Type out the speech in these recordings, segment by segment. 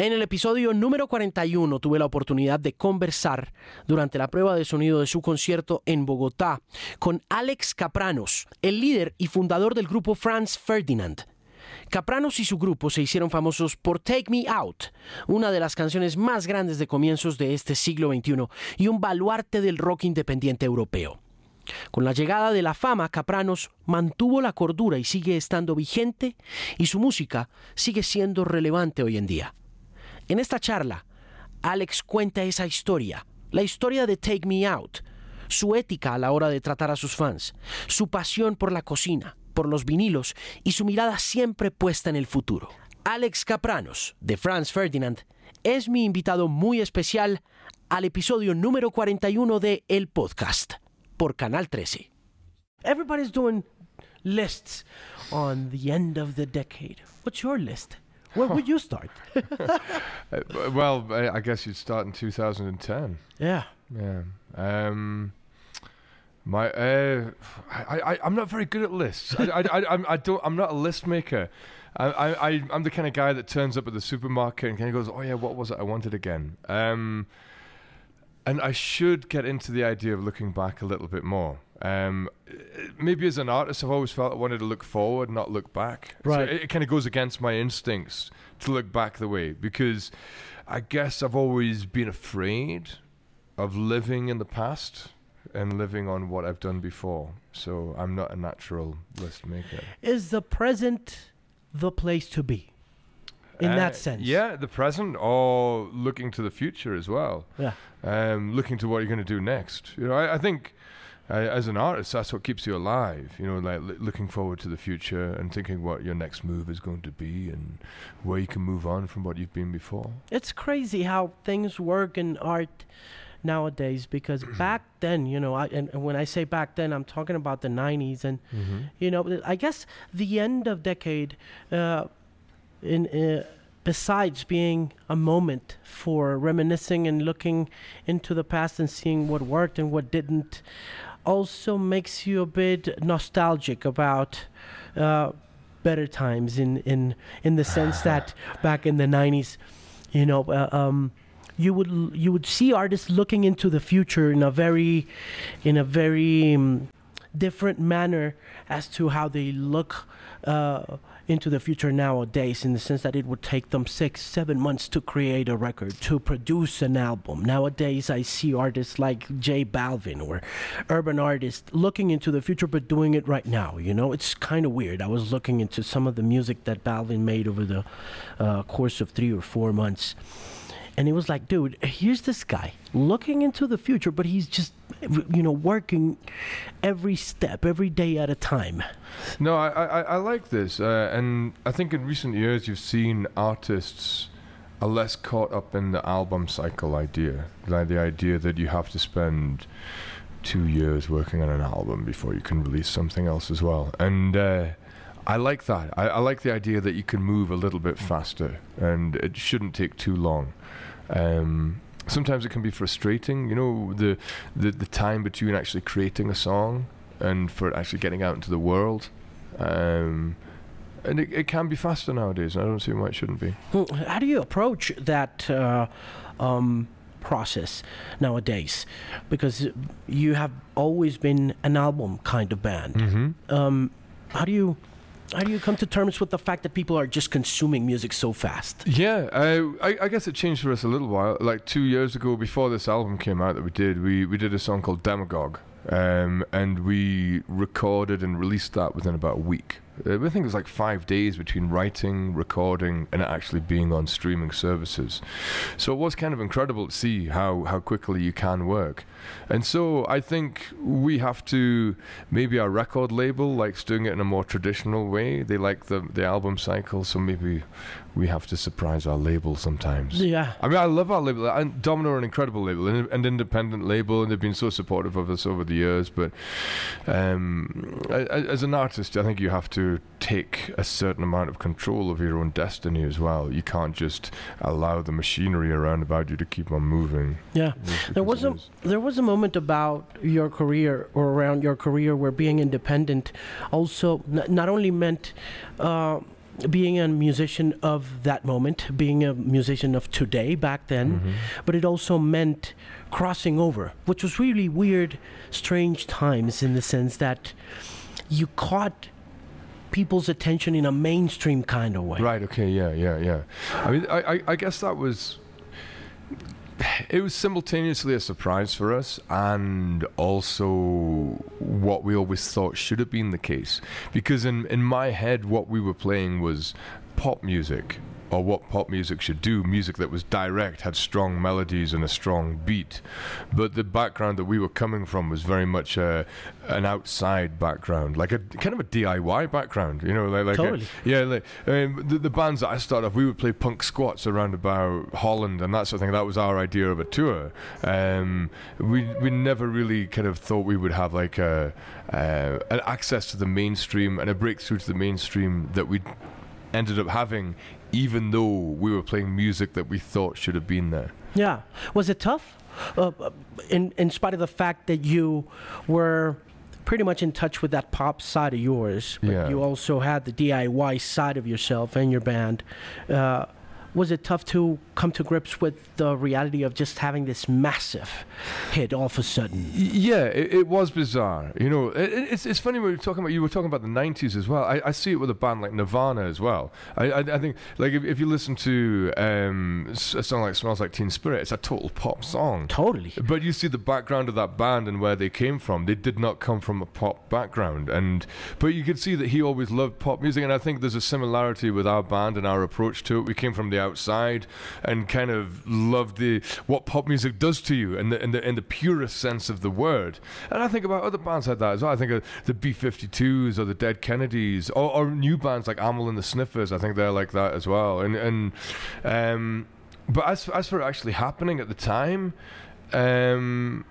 En el episodio número 41 tuve la oportunidad de conversar durante la prueba de sonido de su concierto en Bogotá con Alex Capranos, el líder y fundador del grupo Franz Ferdinand. Capranos y su grupo se hicieron famosos por Take Me Out, una de las canciones más grandes de comienzos de este siglo XXI y un baluarte del rock independiente europeo. Con la llegada de la fama, Capranos mantuvo la cordura y sigue estando vigente y su música sigue siendo relevante hoy en día. En esta charla, Alex cuenta esa historia, la historia de Take Me Out, su ética a la hora de tratar a sus fans, su pasión por la cocina, por los vinilos y su mirada siempre puesta en el futuro. Alex Capranos, de Franz Ferdinand, es mi invitado muy especial al episodio número 41 de El Podcast por Canal 13. Everybody's doing lists on the end of the decade. What's your list? Where would you start? Uh, well, I guess you'd start in 2010. yeah. Yeah. Um, my, uh, I, I, I'm not very good at lists. I, I, I, I'm, I don't. I'm not a list maker. I, I, I- I'm the kind of guy that turns up at the supermarket and kind of goes, "Oh yeah, what was it I wanted again?" Um, and I should get into the idea of looking back a little bit more. Um, maybe as an artist, I've always felt I wanted to look forward, not look back. So Right. it, it kind of goes against my instincts to look back the way because I guess I've always been afraid of living in the past and living on what I've done before. So I'm not a natural list maker. Is the present the place to be? In Uh, that sense. Yeah, the present or looking to the future as well. Yeah. um, looking to what you're going to do next. You know, I, I think uh, as an artist, that's what keeps you alive. You know, like l- looking forward to the future and thinking what your next move is going to be and where you can move on from what you've been before. It's crazy how things work in art nowadays because back then, you know, I, and, and when I say back then, I'm talking about the 90s and you know, I guess the end of decade uh, in uh, besides being a moment for reminiscing and looking into the past and seeing what worked and what didn't also makes you a bit nostalgic about uh, better times in in in the sense that back in the 90s you know uh, um, you would you would see artists looking into the future in a very in a very um, different manner as to how they look uh, into the future nowadays in the sense that it would take them six seven months to create a record to produce an album. Nowadays i see artists like j balvin or urban artists looking into the future but doing it right now you know? It's kind of weird. I was looking into some of the music that balvin made over the uh, course of three or four months and he was like, dude, here's this guy looking into the future, but he's just, you know, working every step, every day at a time. No, I, I, I like this, uh, and I think in recent years you've seen artists are less caught up in the album cycle idea, like the idea that you have to spend two years working on an album before you can release something else as well, and. Uh, I like that. I, I like the idea that you can move a little bit faster, and it shouldn't take too long. Um, sometimes it can be frustrating, you know, the, the the time between actually creating a song and for actually getting out into the world. Um, and it, it can be faster nowadays. and I don't see why it shouldn't be. How do you approach that uh, um, process nowadays? Because you have always been an album kind of band. Mm-hmm. Um, how do you how do you come to terms with the fact that people are just consuming music so fast? Yeah, uh, I, I guess it changed for us a little while. Like two years ago, before this album came out that we did, we, we did a song called Demagogue. Um, and we recorded and released that within about a week. Uh, I think it was like five days between writing, recording, and actually being on streaming services. So it was kind of incredible to see how, how quickly you can work. And so I think we have to, maybe our record label likes doing it in a more traditional way. They like the, the album cycle, so maybe we have to surprise our label sometimes. Yeah. I mean, I love our label. And Domino are an incredible label, an, an independent label, and they've been so supportive of us over the years. But um, as an artist, I think you have to take a certain amount of control of your own destiny as well. You can't just allow the machinery around about you to keep on moving. Yeah. There was a there was a moment about your career or around your career where being independent also n- not only meant uh, being a musician of that moment, being a musician of today back then, Mm-hmm. but it also meant crossing over, which was really weird, strange times in the sense that you caught people's attention in a mainstream kind of way. Right. Okay. Yeah. Yeah. Yeah. I mean, I, I, I guess that was. It was simultaneously a surprise for us, and also what we always thought should have been the case. Because in in my head, what we were playing was pop music, or what pop music should do music that was direct, had strong melodies and a strong beat. But the background that we were coming from was very much a, an outside background, like a kind of a DIY background, you know, like, like a- Totally. yeah, like, um, the, the bands that I started off, we would play punk squats around about Holland and that sort of thing. That was our idea of a tour. Um, we we never really kind of thought we would have like a uh, an access to the mainstream and a breakthrough to the mainstream that we ended up having, even though we were playing music that we thought should have been there. Yeah. Was it tough? Uh, uh, in in spite of the fact that you were pretty much in touch with that pop side of yours, but Yeah. you also had the DIY side of yourself and your band. Uh, was it tough to come to grips with the reality of just having this massive hit all of a sudden? Yeah, it, it was bizarre. You know, it, it- it's it's funny when you're talking about you were talking about the '90s as well. I, I see it with a band like Nirvana as well. I I, I think like if, if you listen to um, a song like "Smells Like Teen Spirit," it's a total pop song. Totally. But you see the background of that band and where they came from. They did not come from a pop background, and but you could see that he always loved pop music, and I think there's a similarity with our band and our approach to it. We came from the outside and kind of love the what pop music does to you, in the in the in the purest sense of the word. And I think about other bands like that as well. I think the B52s or the Dead Kennedys, or, or new bands like Amyl and the Sniffers. I think they're like that as well, and and. Um, but as as for actually happening at the time, um,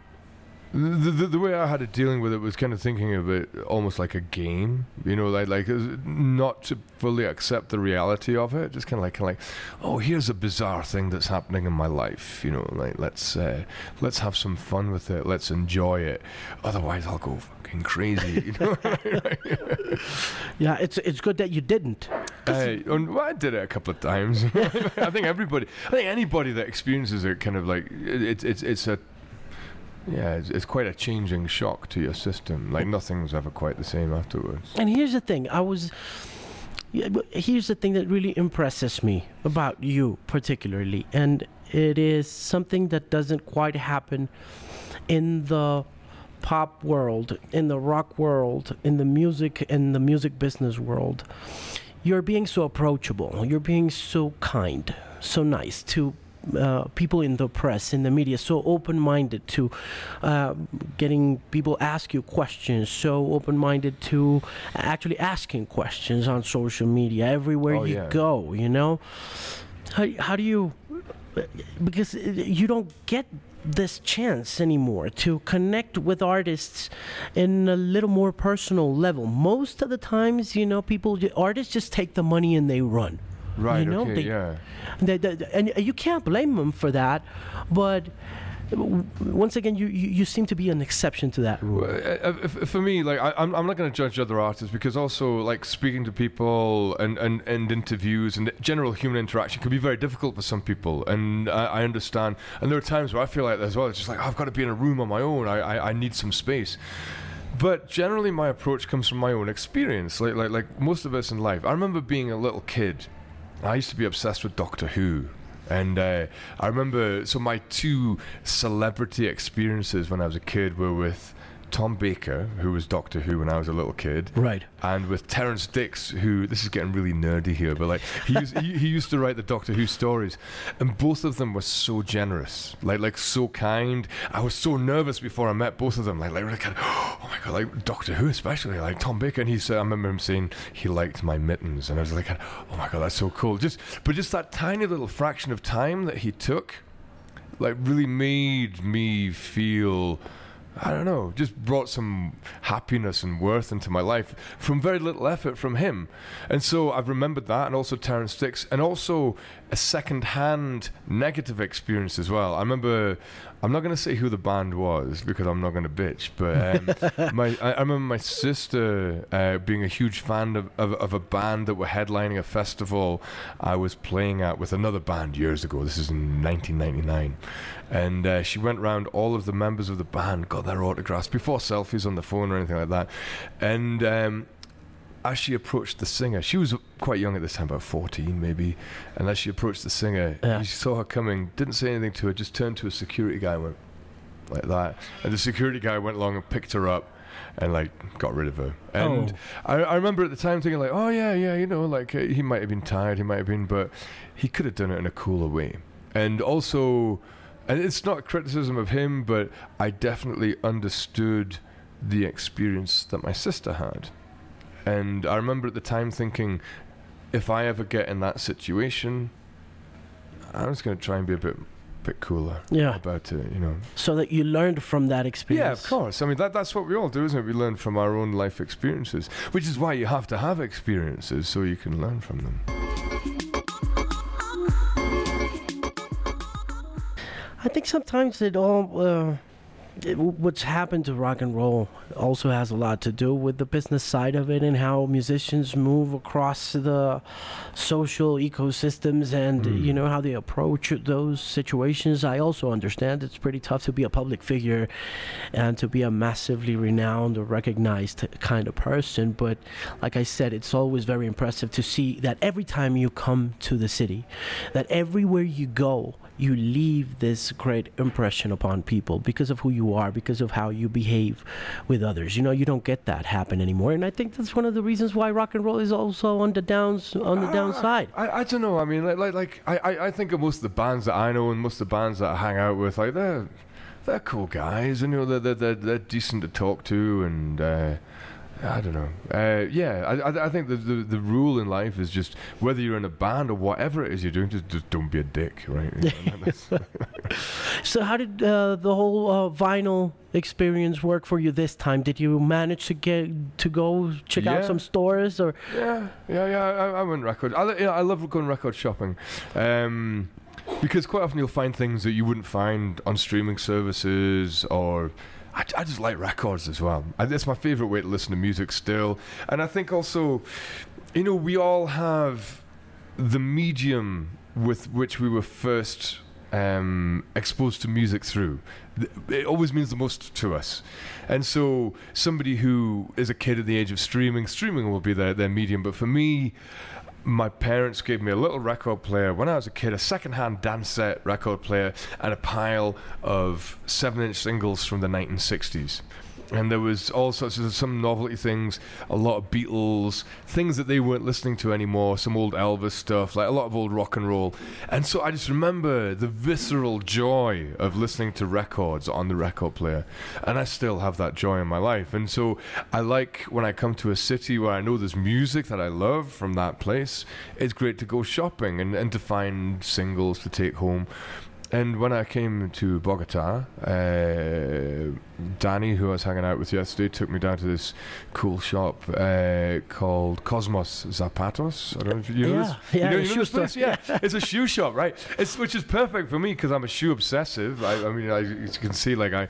the, the the way I had it dealing with it was kind of thinking of it almost like a game, you know, like like not to fully accept the reality of it, just kind of like kind of like, oh, here's a bizarre thing that's happening in my life, you know, like let's uh, let's have some fun with it, let's enjoy it, otherwise I'll go fucking crazy, you know. Yeah, it's it's good that you didn't. Uh, well, I did it a couple of times. I think everybody, I think anybody that experiences it, kind of like it, it's it's it's a yeah, it's, it's quite a changing shock to your system. Like nothing's ever quite the same afterwards. And here's the thing, I was. Here's the thing that really impresses me about you, particularly, and it is something that doesn't quite happen in the pop world, in the rock world, in the music, in the music business world. You're being so approachable. You're being so kind, so nice to uh, people in the press, in the media, so open-minded to uh, getting people ask you questions, so open-minded to actually asking questions on social media everywhere Oh, you yeah. go. You know, how how do you? Because you don't get this chance anymore to connect with artists in a little more personal level. Most of the times, you know, people artists just take the money and they run. Right. You know, okay. they- yeah. They- they- and you can't blame them for that, but once again, you, you, you seem to be an exception to that rule. Well, f- for me, like I, I'm, I'm not going to judge other artists because also like speaking to people and, and, and interviews and general human interaction can be very difficult for some people, and I, I understand. And there are times where I feel like that as well. It's just like "Oh, I've got to be in a room on my own. I, I, I need some space. But generally, my approach comes from my own experience. Like like like most of us in life. I remember being a little kid. I used to be obsessed with Doctor Who. And uh, I remember, so my two celebrity experiences when I was a kid were with Tom Baker, who was Doctor Who when I was a little kid, Right. and with Terrance Dicks, who this is getting really nerdy here, but like he used, he, he used to write the Doctor Who stories, and both of them were so generous, like like so kind. I was so nervous before I met both of them, like like really kind of, oh my god, like Doctor Who especially, like Tom Baker, and he said I remember him saying he liked my mittens, and I was like, oh my god, that's so cool. Just but just that tiny little fraction of time that he took, like really made me feel I don't know, just brought some happiness and worth into my life from very little effort from him. And so I've remembered that, and also Terrance Dicks, and also a second hand negative experience as well. I remember, I'm not going to say who the band was because I'm not going to bitch, but um, my, I, I, remember my sister uh, being a huge fan of, of, of, a band that were headlining a festival I was playing at with another band years ago. This is in 1999. And uh, she went around all of the members of the band, got their autographs before selfies on the phone or anything like that. And um, as she approached the singer, she was quite young at this time, about 14 maybe. And as she approached the singer, yeah. he saw her coming, didn't say anything to her, just turned to a security guy and went like that. And the security guy went along and picked her up and like got rid of her. And oh. I, I remember at the time thinking like, oh yeah, yeah, you know, like uh, he might have been tired, he might have been, but he could have done it in a cooler way. And also and it's not criticism of him, but I definitely understood the experience that my sister had. And I remember at the time thinking, if I ever get in that situation, I'm just going to try and be a bit bit cooler yeah. about it, you know. So that you learned from that experience. Yeah, of course. I mean, that, that's what we all do, isn't it? We learn from our own life experiences, which is why you have to have experiences so you can learn from them. I think sometimes it all. Uh, what's happened to rock and roll also has a lot to do with the business side of it and how musicians move across the social ecosystems and mm. you know how they approach those situations i also understand it's pretty tough to be a public figure and to be a massively renowned or recognized kind of person but like i said it's always very impressive to see that every time you come to the city that everywhere you go you leave this great impression upon people because of who you are, because of how you behave with others. You know, you don't get that happen anymore, and I think that's one of the reasons why rock and roll is also on the downs on the uh, downside. I, I don't know. I mean, like like, like I, I think of most of the bands that I know and most of the bands that I hang out with, like they're they're cool guys, and you know they're they're they're, they're decent to talk to, and. Uh, I don't know. Uh, yeah, I, I think the, the, the rule in life is just whether you're in a band or whatever it is you're doing, just, just don't be a dick, right? so, how did uh, the whole uh, vinyl experience work for you this time? Did you manage to get to go check yeah. out some stores or? Yeah, yeah, yeah. I, I went record. I, know, I love going record shopping. Um, because quite often you'll find things that you wouldn't find on streaming services or I, I just like records as well. I, that's my favorite way to listen to music still. And I think also, you know, we all have the medium with which we were first um, exposed to music through. It always means the most to us. And so, somebody who is a kid at the age of streaming, streaming will be their, their medium. But for me, my parents gave me a little record player when I was a kid, a second-hand Dansette record player, and a pile of seven-inch singles from the 1960s and there was all sorts of some novelty things, a lot of Beatles, things that they weren't listening to anymore, some old Elvis stuff, like a lot of old rock and roll. And so I just remember the visceral joy of listening to records on the record player. And I still have that joy in my life. And so I like when I come to a city where I know there's music that I love from that place, it's great to go shopping and, and to find singles to take home and when I came to Bogota, uh, Danny, who I was hanging out with yesterday, took me down to this cool shop uh, called Cosmos Zapatos. I don't know if you know yeah, this. Yeah, you know, you know this place? Yeah, it's a shoe shop, right? It's which is perfect for me because I'm a shoe obsessive. I, I mean, I, you can see, like I,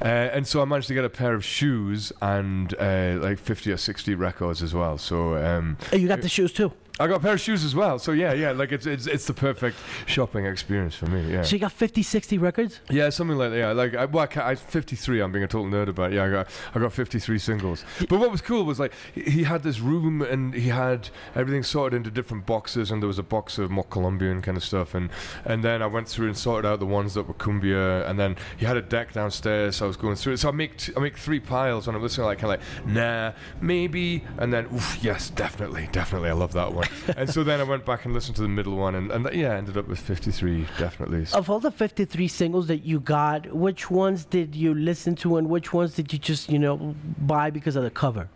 uh, and so I managed to get a pair of shoes and uh, like 50 or 60 records as well. So um, oh, you got the shoes too. I got a pair of shoes as well. So yeah, yeah, like it's it's it's the perfect shopping experience for me. Yeah. So you got 50, 60 records? Yeah, something like that. Yeah, like I, well, I, I 53. I'm being a total nerd about. It. Yeah, I got I got 53 singles. But what was cool was like he had this room and he had everything sorted into different boxes, and there was a box of more Colombian kind of stuff, and and then I went through and sorted out the ones that were cumbia, and then he had a deck downstairs. So I was going through it. So I make t- I make three piles, and I'm listening like kind of like nah, maybe, and then oof, yes, definitely, definitely, I love that one. and so then I went back and listened to the middle one, and, and yeah, ended up with 53, definitely. Of all the 53 singles that you got, which ones did you listen to, and which ones did you just, you know, buy because of the cover?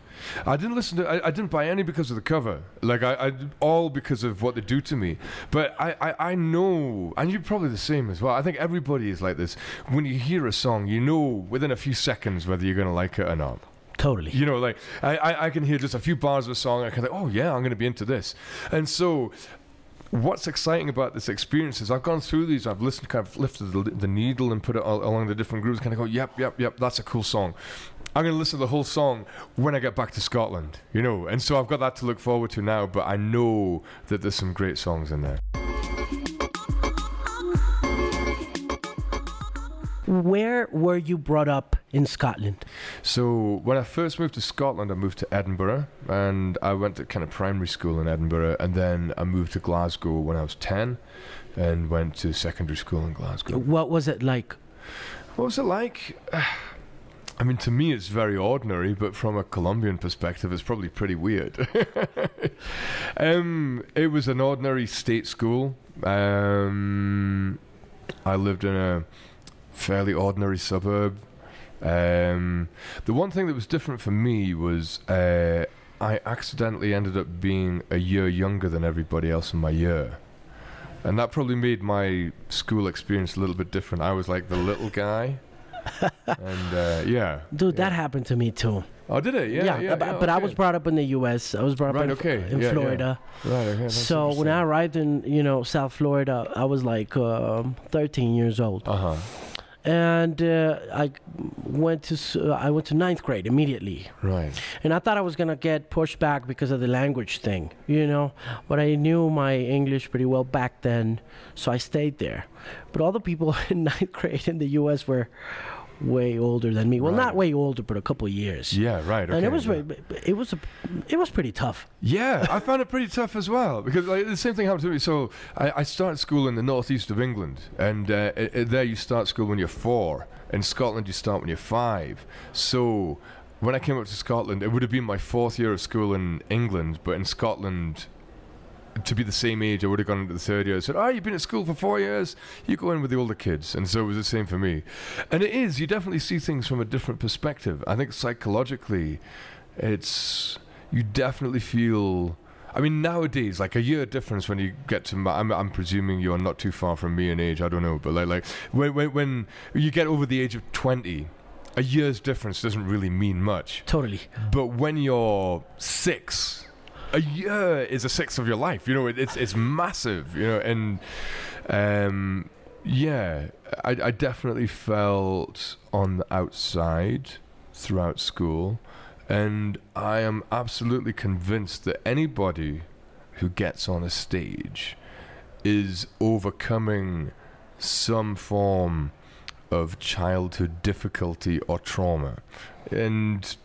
I didn't listen to. I, I didn't buy any because of the cover. Like I, I all because of what they do to me. But I, I, I know, and you're probably the same as well. I think everybody is like this. When you hear a song, you know within a few seconds whether you're going to like it or not. Totally. You know, like I, I, I can hear just a few bars of a song. I can like, oh yeah, I'm going to be into this. And so what's exciting about this experience is I've gone through these, I've listened, kind of lifted the, the needle and put it all, along the different grooves, kind of go, yep, yep, yep, that's a cool song. I'm going to listen to the whole song when I get back to Scotland, you know, and so I've got that to look forward to now, but I know that there's some great songs in there. Where were you brought up in Scotland? So when I first moved to Scotland, I moved to Edinburgh, and I went to kind of primary school in Edinburgh, and then I moved to Glasgow when I was ten, and went to secondary school in Glasgow. What was it like? What was it like? I mean, to me, it's very ordinary, but from a Colombian perspective, it's probably pretty weird. um, it was an ordinary state school. Um, I lived in a fairly ordinary suburb. Um, the one thing that was different for me was uh, I accidentally ended up being a year younger than everybody else in my year. And that probably made my school experience a little bit different. I was like the little guy. and uh, yeah. Dude, yeah. that happened to me too. Oh, did it? Yeah, yeah. yeah, but, yeah, but I was brought up in the U.S. I was brought up Right, in, okay. in Yeah, yeah. Florida. Right, okay. that's So when I arrived in you know South Florida, I was like um 13 years old, Uh huh. And uh, I went to uh, I went to ninth grade immediately, Right. and I thought I was gonna get pushed back because of the language thing, you know. But I knew my English pretty well back then, so I stayed there. But all the people in ninth grade in the U.S. were way older than me. Well, not way older, but a couple years. Yeah, right. Okay, and it was yeah. it was a, it was pretty tough. Yeah, I found it pretty tough as well because like, the same thing happened to me. So I, I started school in the northeast of England, and uh, i- i- there you start school when you're four. In Scotland, you start when you're five. So when I came up to Scotland, it would have been my fourth year of school in England, but in Scotland. To be the same age, I would have gone into the third year. I said, "Oh, you've been at school for four years. You go in with the older kids," and so it was the same for me. And it is. You definitely see things from a different perspective. I think psychologically, it's you definitely feel. I mean, nowadays, like a year difference when you get to. My, I'm, I'm presuming you're not too far from me in age. I don't know, but like, like when, when when you get over the age of twenty, a year's difference doesn't really mean much. Totally. But when you're six, a year is a sixth of your life. You know, it, it's it's massive. You know, and um, yeah, I, I definitely felt on the outside throughout school, and I am absolutely convinced that anybody who gets on a stage is overcoming some form of childhood difficulty or trauma, and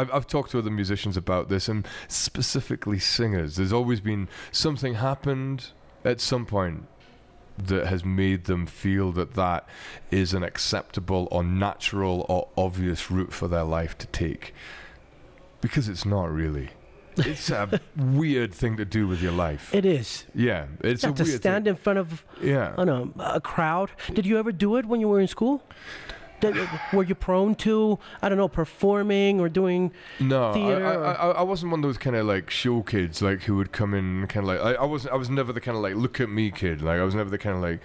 I've, I've talked to other musicians about this, and specifically singers. There's always been something happened at some point that has made them feel that that is an acceptable or natural or obvious route for their life to take. Because it's not really. It's a weird thing to do with your life. It is. yeah, it's You a have to weird stand in front of. Yeah. I don't know, a crowd. Did you ever do it when you were in school? Were you prone to I don't know performing or doing? No, I, theater I, I, I wasn't one of those kind of like show kids like who would come in kind of like I, I was I was never the kind of like look at me kid. Like I was never the kind of like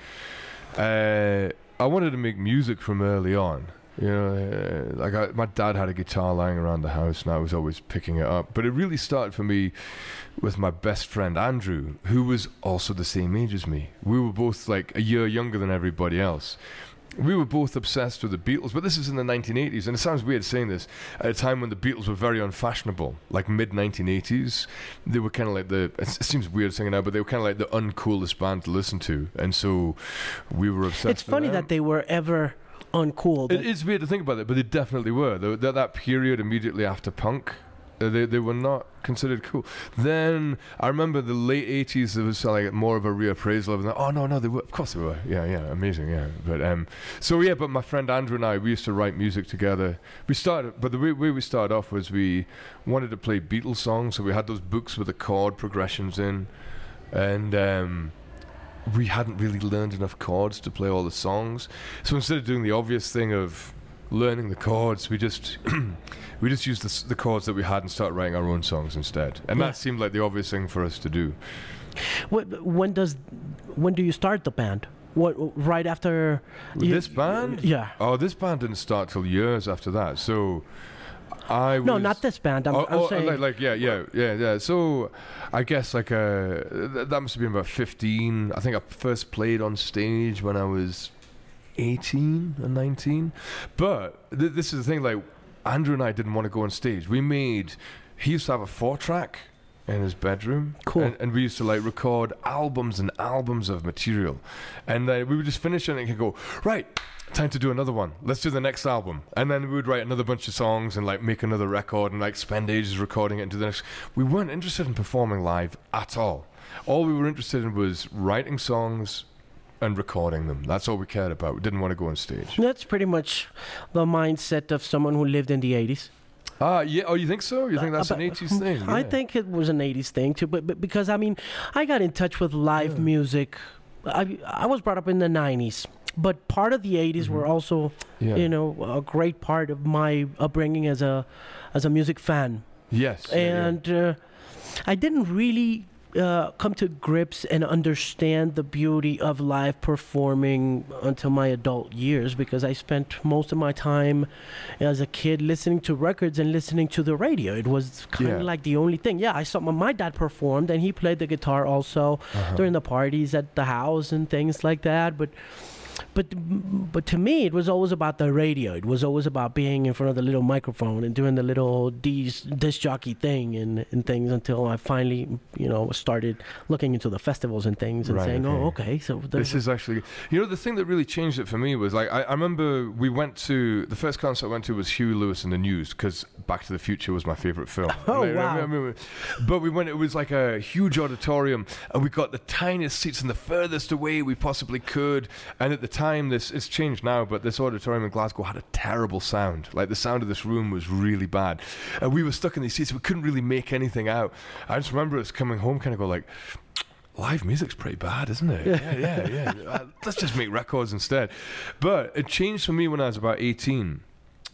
uh, I wanted to make music from early on. You know uh, like I, my dad had a guitar lying around the house and I was always picking it up. But it really started for me with my best friend Andrew who was also the same age as me. We were both like a year younger than everybody else we were both obsessed with the Beatles, but this is in the 1980s, and it sounds weird saying this at a time when the Beatles were very unfashionable, like mid 1980s. They were kind of like the. It seems weird saying it now, but they were kind of like the uncoolest band to listen to, and so we were obsessed. It's funny that they were ever uncool. It but- weird to think about it, but they definitely were. They, that, that period immediately after punk, they they were not considered cool. Then I remember the late '80s. There was uh, like more of a reappraisal of them. Oh no, no, they were. Of course they were. Yeah, yeah, amazing. Yeah, but um, so yeah. But my friend Andrew and I, we used to write music together. We started, but the way, way we started off was we wanted to play Beatles songs, so we had those books with the chord progressions in, and um, we hadn't really learned enough chords to play all the songs. So instead of doing the obvious thing of learning the chords. We just we just used the, the chords that we had and started writing our own songs instead. And Yeah. that seemed like the obvious thing for us to do. What, when does when do you start the band? What right after you- this band? Yeah. Oh, this band didn't start till years after that. So I No, not this band. I'm, oh, I'm oh, saying. like, like yeah, yeah, yeah, yeah. So I guess like uh, th- that must have been about fifteen. I think I first played on stage when I was eighteen or nineteen. But th- this is the thing. Like Andrew and I didn't want to go on stage. We made. He used to have a four track in his bedroom. Cool. And, and we used to like record albums and albums of material, and uh, we would just finish it and he'd go right. Time to do another one. Let's do the next album, and then we would write another bunch of songs and like make another record and like spend ages recording it and do the next. We weren't interested in performing live at all. All we were interested in was writing songs and recording them. That's all we cared about. We didn't want to go on stage. That's pretty much the mindset of someone who lived in the 80s. Ah, yeah. Oh, you think so? You think Uh, that's an 80s thing? I think it was an 80s thing too, but, but because I mean, I got in touch with live Yeah. music. I I was brought up in the 90s, but part of the 80s were Mhm. also, Yeah. you know, a great part of my upbringing as a as a music fan. Yes. yeah, yeah. and uh, I didn't really uh, come to grips and understand the beauty of live performing until my adult years because I spent most of my time as a kid listening to records and listening to the radio. It was kind of Yeah. like the only thing. Yeah, I saw my, my dad performed and he played the guitar also Uh-huh. during the parties at the house and things like that. But but but to me, it was always about the radio. It was always about being in front of the little microphone and doing the little dis- disc jockey thing and, and things until I finally, you know, started looking into the festivals and things and Right, saying, "Oh, okay. okay, so This is actually, you know, the thing that really changed it for me was like I, I remember we went to the first concert I went to was Huey Lewis and the News because Back to the Future was my favorite film. Oh, Like, I wow. remember- but we went. It was like a huge auditorium, and we got the tiniest seats and the furthest away we possibly could. And at the time, this it's changed now, but this auditorium in Glasgow had a terrible sound. Like the sound of this room was really bad, and we were stuck in these seats. We couldn't really make anything out. I just remember us coming home, kind of go like live music's pretty bad, isn't it? Yeah, yeah, yeah. Uh, Let's just make records instead. But it changed for me when I was about 18.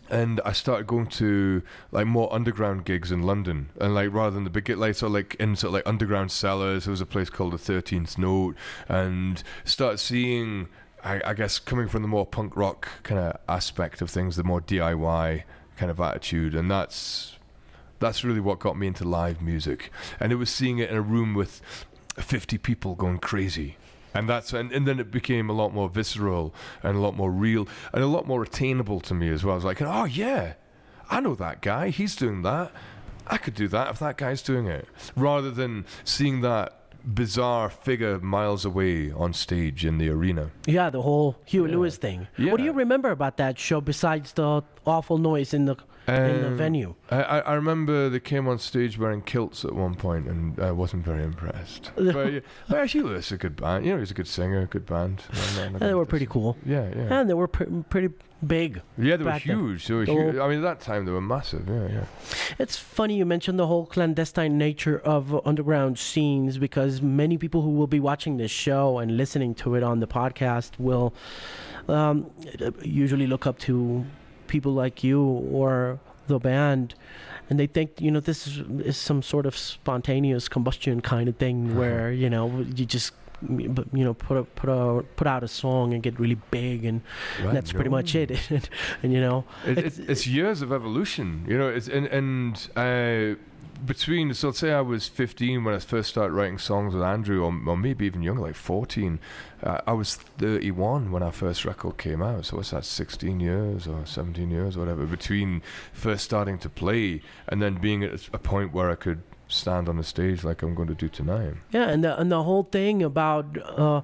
And I started going to like more underground gigs in London, and like rather than the big like sort of like in sort of like underground cellars, there was a place called the Thirteenth Note, and start seeing, I, I guess, coming from the more punk rock kind of aspect of things, the more DIY kind of attitude, and that's that's really what got me into live music. And it was seeing it in a room with 50 people going crazy. And that's and, and then it became a lot more visceral and a lot more real and a lot more attainable to me as well. I was like, oh yeah, I know that guy. He's doing that. I could do that if that guy's doing it. Rather than seeing that bizarre figure miles away on stage in the arena. yeah, the whole Huey Yeah. Lewis thing. What do you remember about that show besides the awful noise in the in the Um, venue? I, I I remember they came on stage wearing kilts at one point, and I wasn't very impressed. but yeah, but actually, is a good band. You know, he's a good singer, good band. I'm not- I'm not they were pretty cool, Yeah, yeah. and they were pre- pretty big. Yeah, they were then. huge. They were huge. I mean, at that time they were massive. Yeah, yeah. It's funny you mentioned the whole clandestine nature of underground scenes because many people who will be watching this show and listening to it on the podcast will um, usually look up to people like you or the band and they think you know this is, is some sort of spontaneous combustion kind of thing Uh-huh. where you know you just you know put a, put a put out a song and get really big and Right, that's pretty no. much it and, you know It, It's- it's, it's years of evolution, you know. It's and and uh, between so let's say I was 15 when I first started writing songs with Andrew, or, or maybe even younger, like 14. Uh, I was 31 when our first record came out. So what's that? 16 years or 17 years, or whatever. Between first starting to play and then being at a point where I could stand on the stage like I'm going to do tonight. Yeah, and the and the whole thing about uh,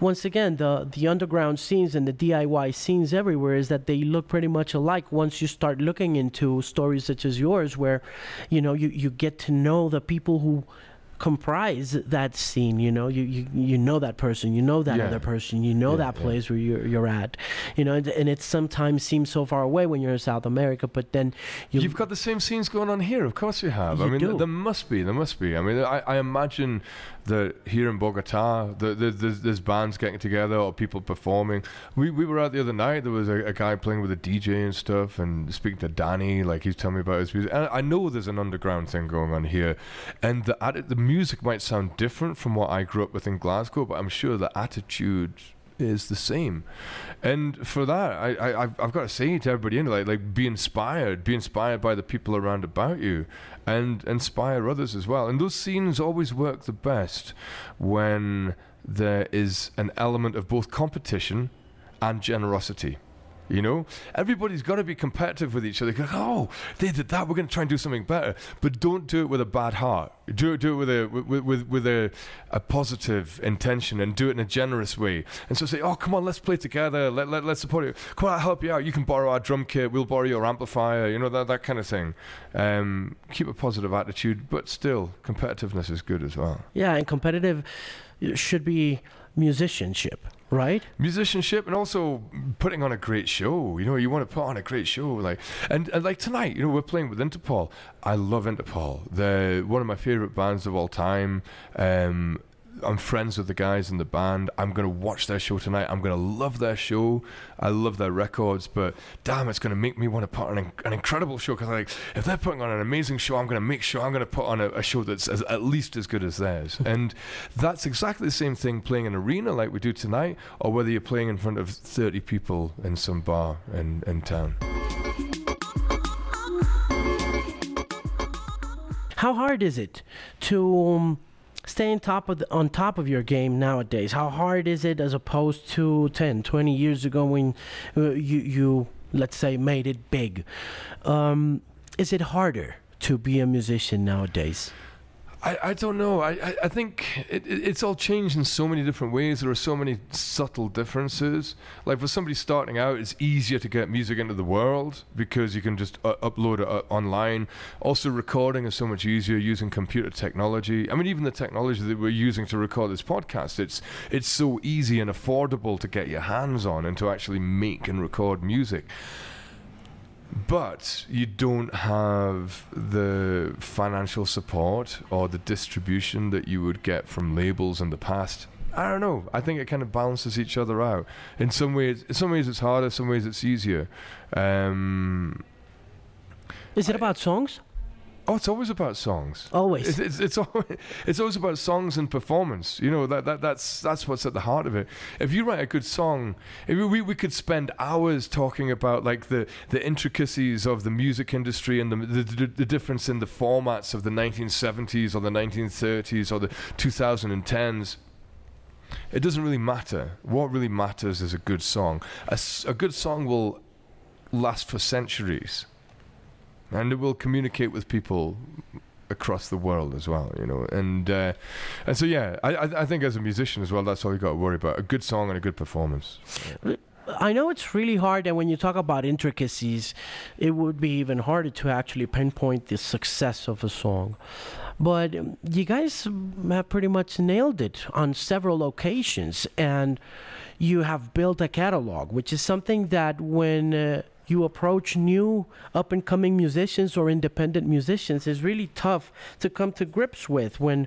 once again the the underground scenes and the DIY scenes everywhere is that they look pretty much alike. Once you start looking into stories such as yours, where you know you you get to know the people who comprise that scene. You know, you you, you know that person, you know that Yeah. other person, you know Yeah, that yeah. place where you're you're at. You know, and, and it sometimes seems so far away when you're in South America, but then you You've got the same scenes going on here. Of course you have. I mean, there must be. There must be. I mean, I, I imagine that here in Bogota, the, the, there's, there's bands getting together or people performing. We, we were out the other night. There was a, a guy playing with a DJ and stuff and speaking to Danny. Like, he's telling me about his music. And I know there's an underground thing going on here. And the, the music might sound different from what I grew up with in Glasgow, but I'm sure the attitude is the same. And for that, I, I I've, I've got to say to everybody in like like be inspired, be inspired by the people around about you, and inspire others as well. And those scenes always work the best when there is an element of both competition and generosity. You know, everybody's got to be competitive with each other. Go, oh, they did that. We're going to try and do something better. But don't do it with a bad heart. Do it, do it with a with with, with a, a positive intention and do it in a generous way. And so say, oh, come on, let's play together. Let, let let's support you. Come on, I'll help you out. You can borrow our drum kit. We'll borrow your amplifier. You know that that kind of thing. Um, keep a positive attitude, but still, competitiveness is good as well. yeah, and competitive should be musicianship, right? musicianship and also putting on a great show. You know, you want to put on a great show, like and, and like tonight. You know, we're playing with Interpol. I love Interpol. They're one of my favorite bands of all time. Um, I'm friends with the guys in the band. I'm gonna watch their show tonight. I'm gonna love their show. I love their records, but damn, it's gonna make me want to put on an, an incredible show. Because like, if they're putting on an amazing show, I'm gonna make sure I'm gonna put on a, a show that's as, at least as good as theirs. and that's exactly the same thing playing an arena like we do tonight, or whether you're playing in front of 30 people in some bar in, in town. How hard is it to um, stay on top of the, on top of your game nowadays? How hard is it as opposed to 10, 20 years ago when uh, you you let's say made it big? Um, is it harder to be a musician nowadays? I, I don't know. I, I, I think it, it, it's all changed in so many different ways. There are so many subtle differences. Like for somebody starting out, it's easier to get music into the world because you can just uh, upload it uh, online. Also, recording is so much easier using computer technology. I mean, even the technology that we're using to record this podcast, it's it's so easy and affordable to get your hands on and to actually make and record music but you don't have the financial support or the distribution that you would get from labels in the past. I don't know. I think it kind of balances each other out. In some ways, in some ways it's harder. Some ways it's easier. Um, Is it about songs? Oh, it's always about songs. Always. It's, it's, it's, always, it's always about songs and performance. You know, that, that, that's, that's what's at the heart of it. If you write a good song, if we, we could spend hours talking about like the, the intricacies of the music industry and the, the, the, the difference in the formats of the 1970s or the 1930s or the 2010s. It doesn't really matter. What really matters is a good song. A good song will last for centuries and it will communicate with people across the world as well, you know. And uh, and so yeah, I, I think as a musician as well, that's all you got to worry about: a good song and a good performance. I know it's really hard, and when you talk about intricacies, it would be even harder to actually pinpoint the success of a song. But you guys have pretty much nailed it on several occasions, and you have built a catalog, which is something that when uh, you approach new up and coming musicians or independent musicians is really tough to come to grips with when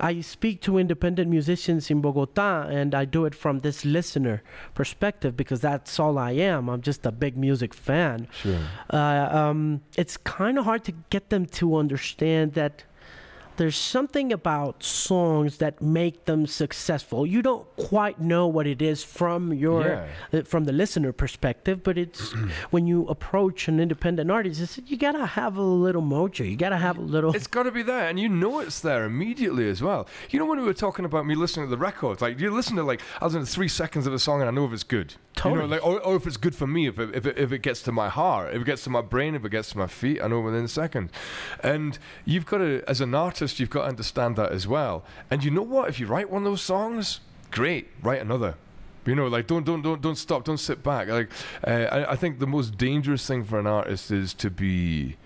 I speak to independent musicians in Bogota and I do it from this listener perspective because that's all I am. I'm just a big music fan. Sure. Uh, um, it's kind of hard to get them to understand that there's something about songs that make them successful. You don't quite know what it is from your Yeah. uh, from the listener perspective, but it's when you approach an independent artist, it's, you gotta have a little mojo. You gotta have a little. It's got to be there, and you know it's there immediately as well. You know when we were talking about me listening to the records, like you listen to like I was in three seconds of a song and I know if it's good. You Totally. know, like or, or if it's good for me, if it, if it if it gets to my heart, if it gets to my brain, if it gets to my feet, I know within a second. And you've got to, as an artist, you've got to understand that as well. And you know what? If you write one of those songs, great, write another. You know, like don't don't don't don't stop, don't sit back. Like uh, I, I think the most dangerous thing for an artist is to be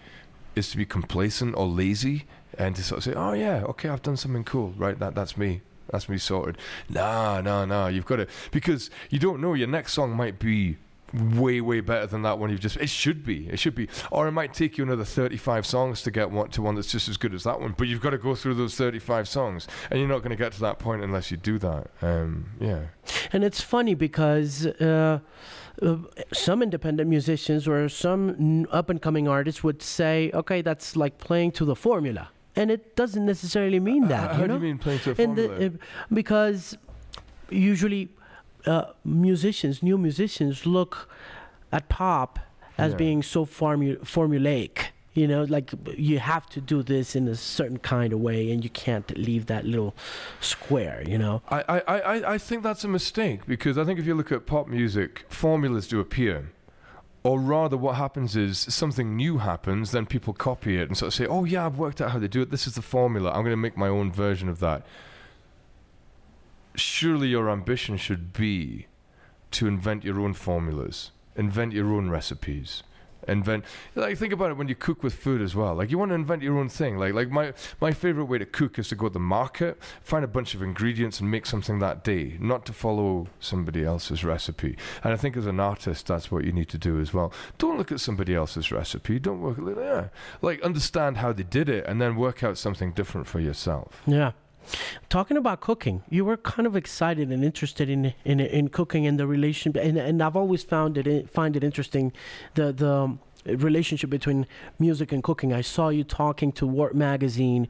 is to be complacent or lazy and to sort of say, oh yeah, okay, I've done something cool, right? That that's me. That's me sorted. Nah, nah, nah. You've got to because you don't know. Your next song might be way, way better than that one you've just. It should be. It should be. Or it might take you another 35 songs to get one to one that's just as good as that one. But you've got to go through those 35 songs, and you're not going to get to that point unless you do that. Um, yeah. And it's funny because. Uh, uh, some independent musicians or some up and coming artists would say, okay, that's like playing to the formula. And it doesn't necessarily mean Uh, that. how you do know? you mean playing to a the- because usually uh, musicians, new musicians, look at pop as Yeah. being so formu- formulaic. You know, like you have to do this in a certain kind of way, and you can't leave that little square. You know. I, I, I, I think that's a mistake because I think if you look at pop music, formulas do appear. Or rather, what happens is something new happens, then people copy it and sort of say, oh, yeah, I've worked out how they do it. This is the formula. I'm going to make my own version of that. Surely your ambition should be to invent your own formulas, invent your own recipes. Invent like think about it when you cook with food as well. Like you want to invent your own thing. Like like my my favorite way to cook is to go to the market, find a bunch of ingredients and make something that day, not to follow somebody else's recipe. And I think as an artist that's what you need to do as well. Don't look at somebody else's recipe. Don't work yeah. Like understand how they did it and then work out something different for yourself. Yeah. Talking about cooking, you were kind of excited and interested in in, in cooking and the relation, and, and I've always found it find it interesting, the the um, relationship between music and cooking. I saw you talking to Wart magazine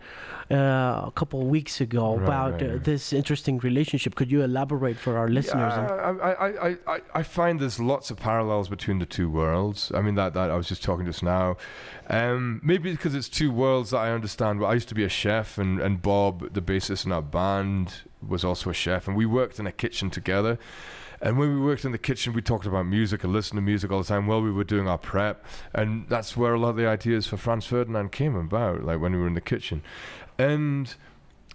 uh, a couple of weeks ago Right, about right, uh, right. this interesting relationship. Could you elaborate for our listeners? Yeah, I, I, I, I, find there's lots of parallels between the two worlds. I mean, that, that I was just talking just now. Um, maybe because it's two worlds that I understand. Well, I used to be a chef, and, and Bob, the bassist in our band, was also a chef, and we worked in a kitchen together. And when we worked in the kitchen, we talked about music and listened to music all the time while we were doing our prep. And that's where a lot of the ideas for Franz Ferdinand came about, like when we were in the kitchen. And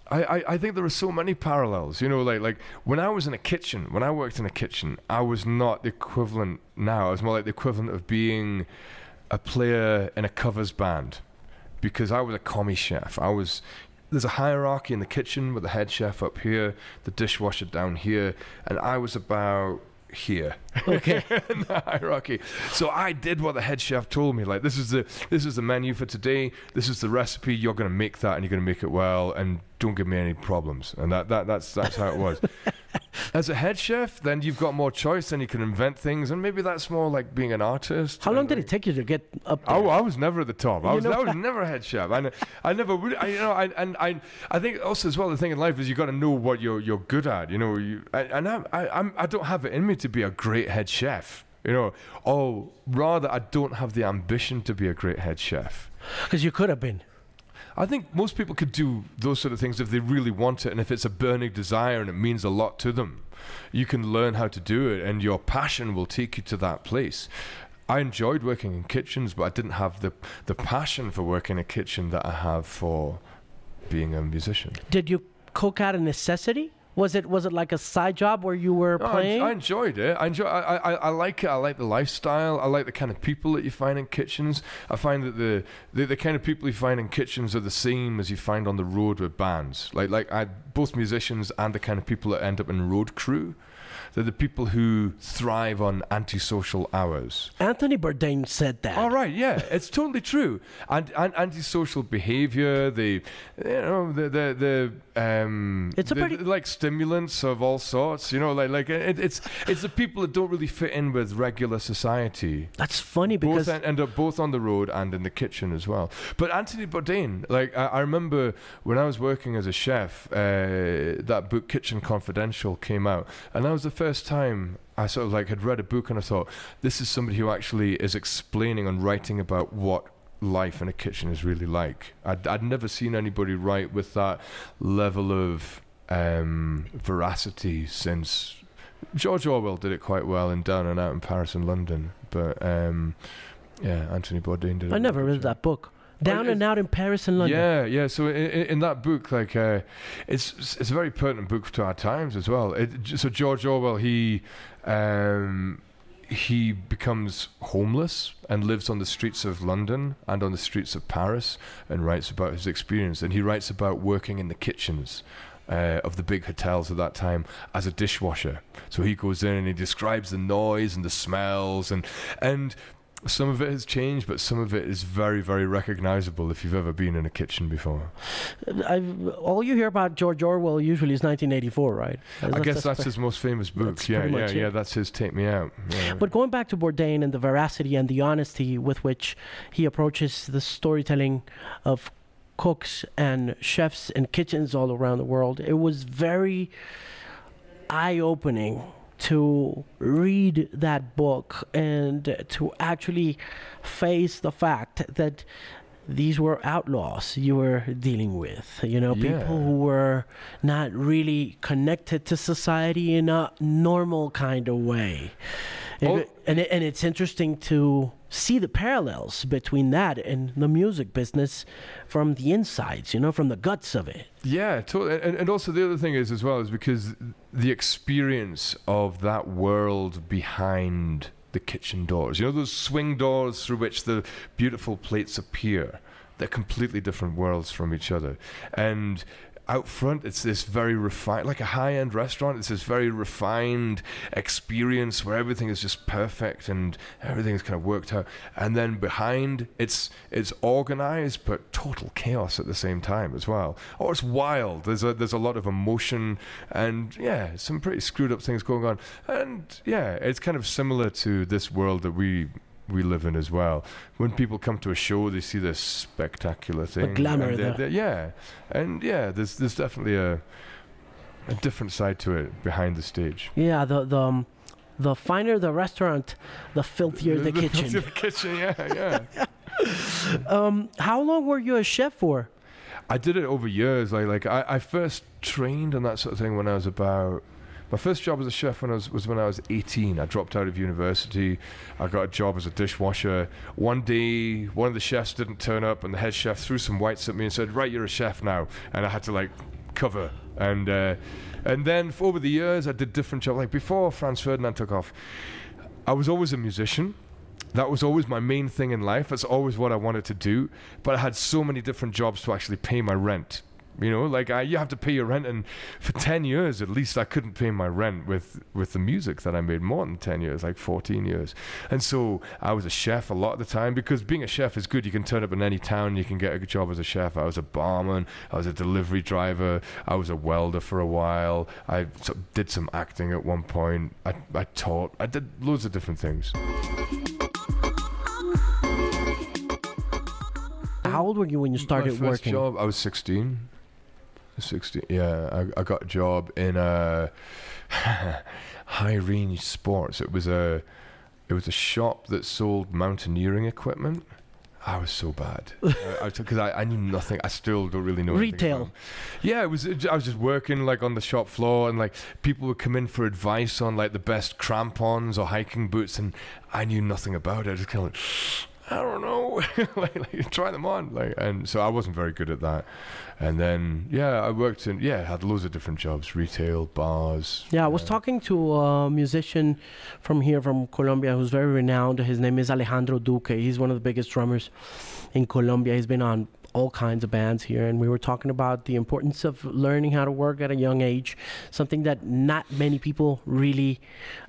I, I, I think there are so many parallels. You know, like like when I was in a kitchen, when I worked in a kitchen, I was not the equivalent now. I was more like the equivalent of being a player in a covers band because I was a commis chef. I was there's a hierarchy in the kitchen with the head chef up here, the dishwasher down here, and I was about here Okay. in the hierarchy. So I did what the head chef told me. Like this is the this is the menu for today. This is the recipe. You're gonna make that and you're gonna make it well and don't give me any problems. And that, that that's that's how it was. As a head chef, then you've got more choice and you can invent things and maybe that's more like being an artist. How long did it take you to get up I, there? I was never at the top. I You was, I was never a head chef. I, I never really, I, you know, I, and I, I think also as well the thing in life is you've got to know what you're you're good at. You know, you, and I'm, I, I'm, I don't have it in me to be a great head chef. You know, or rather, I don't have the ambition to be a great head chef. Because you could have been. I think most people could do those sort of things if they really want it and if it's a burning desire and it means a lot to them. You can learn how to do it and your passion will take you to that place. I enjoyed working in kitchens, but I didn't have the, the passion for working in a kitchen that I have for being a musician. Did you cook out of necessity? Was it was it like a side job where you were No, I, playing? I enjoyed it. I enjoy. I, I, I like it. I like the lifestyle. I like the kind of people that you find in kitchens. I find that the, the the kind of people you find in kitchens are the same as you find on the road with bands. Like like I both musicians and the kind of people that end up in road crew. They're the people who thrive on antisocial hours. Anthony Bourdain said that. All right, yeah, it's totally true. And, and antisocial behavior, the you know the the the um, It's a the- pretty- like stimulants of all sorts. You know, like like it, it's it's the people that don't really fit in with regular society. That's funny because Both en- end up both on the road and in the kitchen as well. But Anthony Bourdain, like I, I remember when I was working as a chef, uh, that book Kitchen Confidential came out, and that was the first time I sort of like had read a book and I thought this is somebody who actually is explaining and writing about what life in a kitchen is really like. I'd, I'd never seen anybody write with that level of um, veracity since George Orwell did it quite well in Down and Out in Paris and London, but um, yeah, Anthony Bourdain did it. I never read that book. Down and out in Paris and London. Yeah, yeah. So in, in that book, like, uh, it's it's a very pertinent book to our times as well. It, so George Orwell, he um, he becomes homeless and lives on the streets of London and on the streets of Paris and writes about his experience. And he writes about working in the kitchens uh, of the big hotels at that time as a dishwasher. So he goes in and he describes the noise and the smells and and some of it has changed, but some of it is very, very recognizable if you've ever been in a kitchen before. I've, all you hear about George Orwell usually is 1984, right? I guess that's, his most famous book. Yeah, yeah, yeah. That's his Take Me Out. Yeah. But going back to Bourdain and the veracity and the honesty with which he approaches the storytelling of cooks and chefs and kitchens all around the world, it was very eye opening to read that book and to actually face the fact that these were outlaws you were dealing with you know Yeah. people who were not really connected to society in a normal kind of way If Oh. and, it, and it's interesting to see the parallels between that and the music business from the insides you know from the guts of it Yeah, totally. And, and also the other thing is as well is because the experience of that world behind the kitchen doors, you know, those swing doors through which the beautiful plates appear, they're completely different worlds from each other. And out front, it's this very refined, like a high end restaurant, it's this very refined experience where everything is just perfect and everything is kind of worked out. And then behind, it's it's organized but total chaos at the same time as well. Or it's wild. There's a there's a lot of emotion and yeah, some pretty screwed up things going on. And yeah, it's kind of similar to this world that we we live in as well. When people come to a show, they see this spectacular thing. glamour and they're- they're- yeah, and yeah, there's there's definitely a a different side to it behind the stage. yeah the the um, the finer the restaurant the filthier the kitchen the kitchen, yeah, yeah. Um, how long were you a chef for? I did it over years. Like, like I, I first trained and that sort of thing when I was about. My first job as a chef when I was, was when I was 18. I dropped out of university. I got a job as a dishwasher. One day, one of the chefs didn't turn up, and the head chef threw some whites at me and said, "Right, you're a chef now." And I had to like cover. And uh, and then over the years, I did different jobs. Like before Franz Ferdinand took off, I was always a musician. That was always my main thing in life. That's always what I wanted to do. But I had so many different jobs to actually pay my rent. You know, like I, you have to pay your rent, and for ten years at least, I couldn't pay my rent with with the music that I made. More than ten years, like fourteen years. And so I was a chef a lot of the time because being a chef is good. You can turn up in any town, you can get a good job as a chef. I was a barman, I was a delivery driver, I was a welder for a while. I did some acting at one point. I I taught. I did loads of different things. How old were you when you started my first working? job, I was 16. 16. Yeah, I, I got a job in uh, High Range Sports. It was a it was a shop that sold mountaineering equipment. I was so bad because I, I, knew nothing. I still don't really know Retail. Yeah, it was. I was just working like on the shop floor, and like people would come in for advice on like the best crampons or hiking boots, and I knew nothing about it. I just kind of like, I don't know, like, like try them on, like, and so I wasn't very good at that. And then yeah, I worked in yeah, had loads of different jobs, retail, bars. Yeah, I was talking to a musician from here, from Colombia, who's very renowned. His name is Alejandro Duque. He's one of the biggest drummers in Colombia. He's been on all kinds of bands here, and we were talking about the importance of learning how to work at a young age, something that not many people really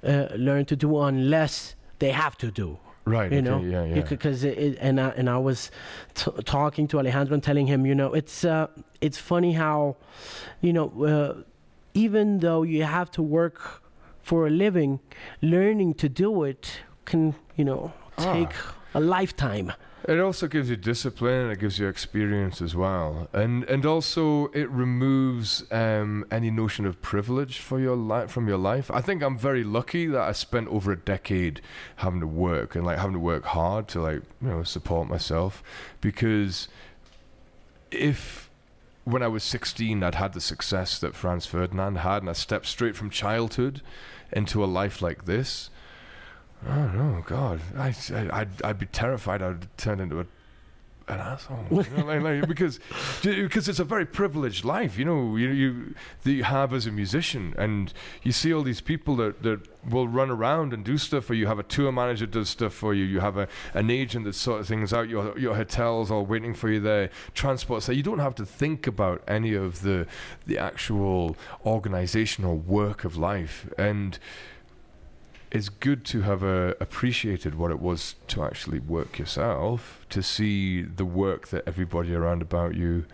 uh, learn to do unless they have to do. Right. you okay, know Yeah. Yeah. because it, it, and I, and I was t- talking to Alejandro and telling him you know it's uh, it's funny how you know uh, even though you have to work for a living learning to do it can you know Ah. take a lifetime It also gives you discipline and it gives you experience as well, and and also it removes um, any notion of privilege for your life from your life. I think I'm very lucky that I spent over a decade having to work and like having to work hard to like you know support myself, because if when I was 16 I'd had the success that Franz Ferdinand had and I stepped straight from childhood into a life like this. Oh no, God! I, I, I'd, I'd be terrified. I'd turn into a, an asshole you know, like, like, because because it's a very privileged life you know you, you that you have as a musician and you see all these people that, that will run around and do stuff or you have a tour manager does stuff for you you have a, an agent that sort of things out your your hotels all waiting for you there transport so you don't have to think about any of the the actual organizational work of life and it's good to have uh, appreciated what it was to actually work yourself, to see the work that everybody around about you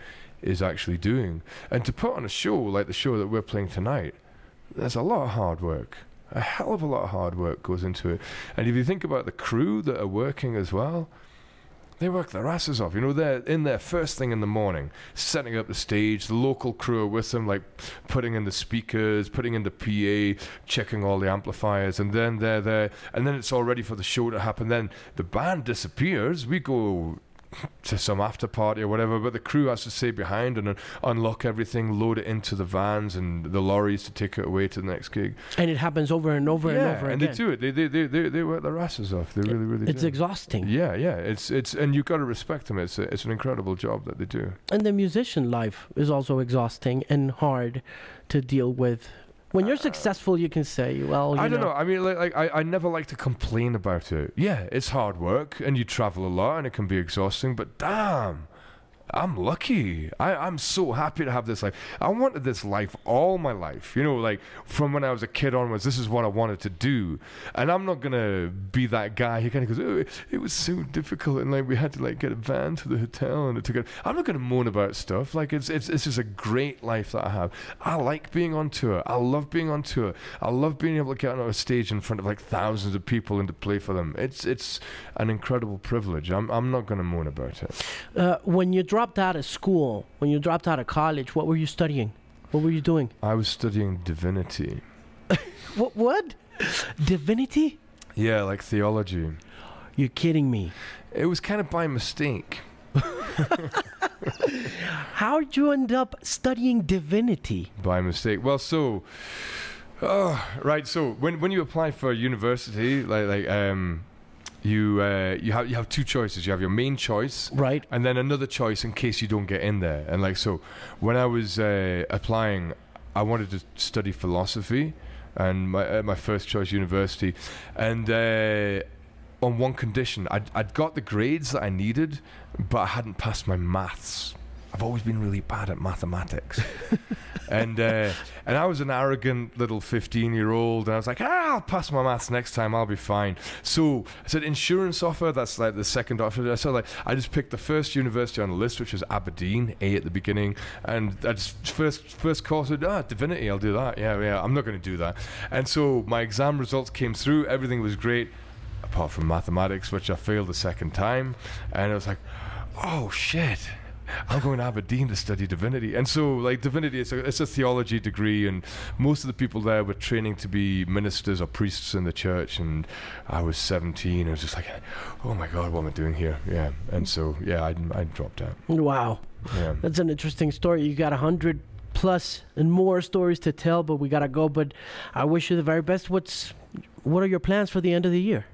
is actually doing, and to put on a show like the show that we're playing tonight. There's a lot of hard work. A hell of a lot of hard work goes into it. And if you think about the crew that are working as well, they work their asses off. You know, they're in there first thing in the morning, setting up the stage. The local crew are with them, like putting in the speakers, putting in the PA, checking all the amplifiers, and then they're there, and then it's all ready for the show to happen. Then the band disappears. We go to some after party or whatever, but the crew has to stay behind and unlock everything, load it into the vans and the lorries to take it away to the next gig. And it happens over and over yeah, and over and again. they do it. They, they, they, they, they work their asses off. They really, really It's do. exhausting. Yeah, yeah. It's it's and you've got to respect them. It's a, it's an incredible job that they do. And the musician life is also exhausting and hard to deal with. When you're uh, um, successful, you can say, "Well, you I don't know. I mean, like, like I, I never like to complain about it. Yeah, it's hard work and you travel a lot and it can be exhausting. But damn, I'm lucky. I, I'm so happy to have this life. I wanted this life all my life. You know, like from when I was a kid onwards, this is what I wanted to do. And I'm not gonna be that guy who kind of goes, oh, it was so difficult, and like we had to like get a van to the hotel, and it took. I'm not gonna moan about stuff. Like it's it's it's just a great life that I have. I like being on tour. I love being on tour. I love being able to get on a stage in front of like thousands of people and to play for them. It's it's an incredible privilege. I'm I'm not gonna moan about it. uh, when you dropped out of school, when you dropped out of college, what were you studying? What were you doing? I was studying divinity. What? What? Divinity? Yeah, like theology. You're kidding me. It was kind of by mistake. How did you end up studying divinity? By mistake. Well, so, oh, right. So when when you apply for university, like like um, you uh, you have you have two choices. You have your main choice, Right. and then another choice in case you don't get in there. And like so, when I was uh, applying, I wanted to study philosophy, and my uh, my first choice university, and. Uh, on one condition, I'd, I'd got the grades that I needed, but I hadn't passed my maths. I've always been really bad at mathematics, and uh, and I was an arrogant little fifteen-year-old, and I was like, ah, I'll pass my maths next time, I'll be fine. So I said insurance offer. That's like the second offer. So like I just picked the first university on the list, which was Aberdeen, A at the beginning, and I just first first course, I said, ah, divinity, I'll do that. Yeah, yeah, I'm not going to do that. And so my exam results came through. Everything was great apart from mathematics, which I failed the second time. And I was like, oh shit. I'm going to Aberdeen to study divinity, and so like divinity, it's a, it's a theology degree, and most of the people there were training to be ministers or priests in the church. And I was 17, I was just like, oh my god, what am I doing here? Yeah, and so yeah, I, I dropped out. Wow. Yeah. That's an interesting story. You got a hundred plus and more stories to tell, but we gotta go. But I wish you the very best. What's what are your plans for the end of the year?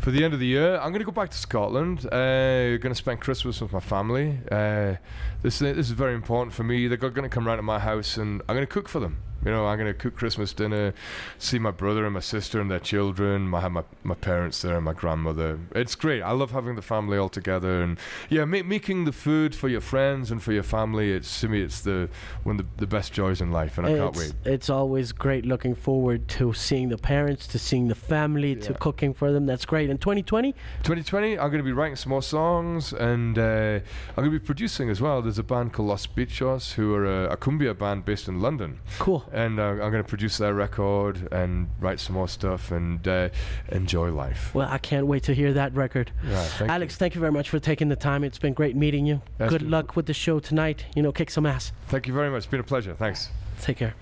For the end of the year, I'm going to go back to Scotland. Uh, going to spend Christmas with my family. Uh, this this is very important for me. They're going to come round to my house, and I'm going to cook for them. You know, I'm going to cook Christmas dinner, see my brother and my sister and their children. I have my, my parents there and my grandmother. It's great. I love having the family all together, and yeah, ma- making the food for your friends and for your family. It's to me, it's the one of the, the best joys in life, and I can't wait. It's always great looking forward to seeing the parents, to seeing the family, to cooking for them. That's great. And 2020, 2020, I'm going to be writing some more songs and uh, I'm going to be producing as well. There's a band called Los Bichos who are a, a cumbia band based in London. cool. And uh, I'm going to produce their record and write some more stuff and uh, enjoy life. Well, I can't wait to hear that record. Yeah, thank Alex, thank you very much for taking the time. It's been great meeting you. That's Good luck with the show tonight. You know, kick some ass. Thank you very much. It's been a pleasure. Thanks. Take care.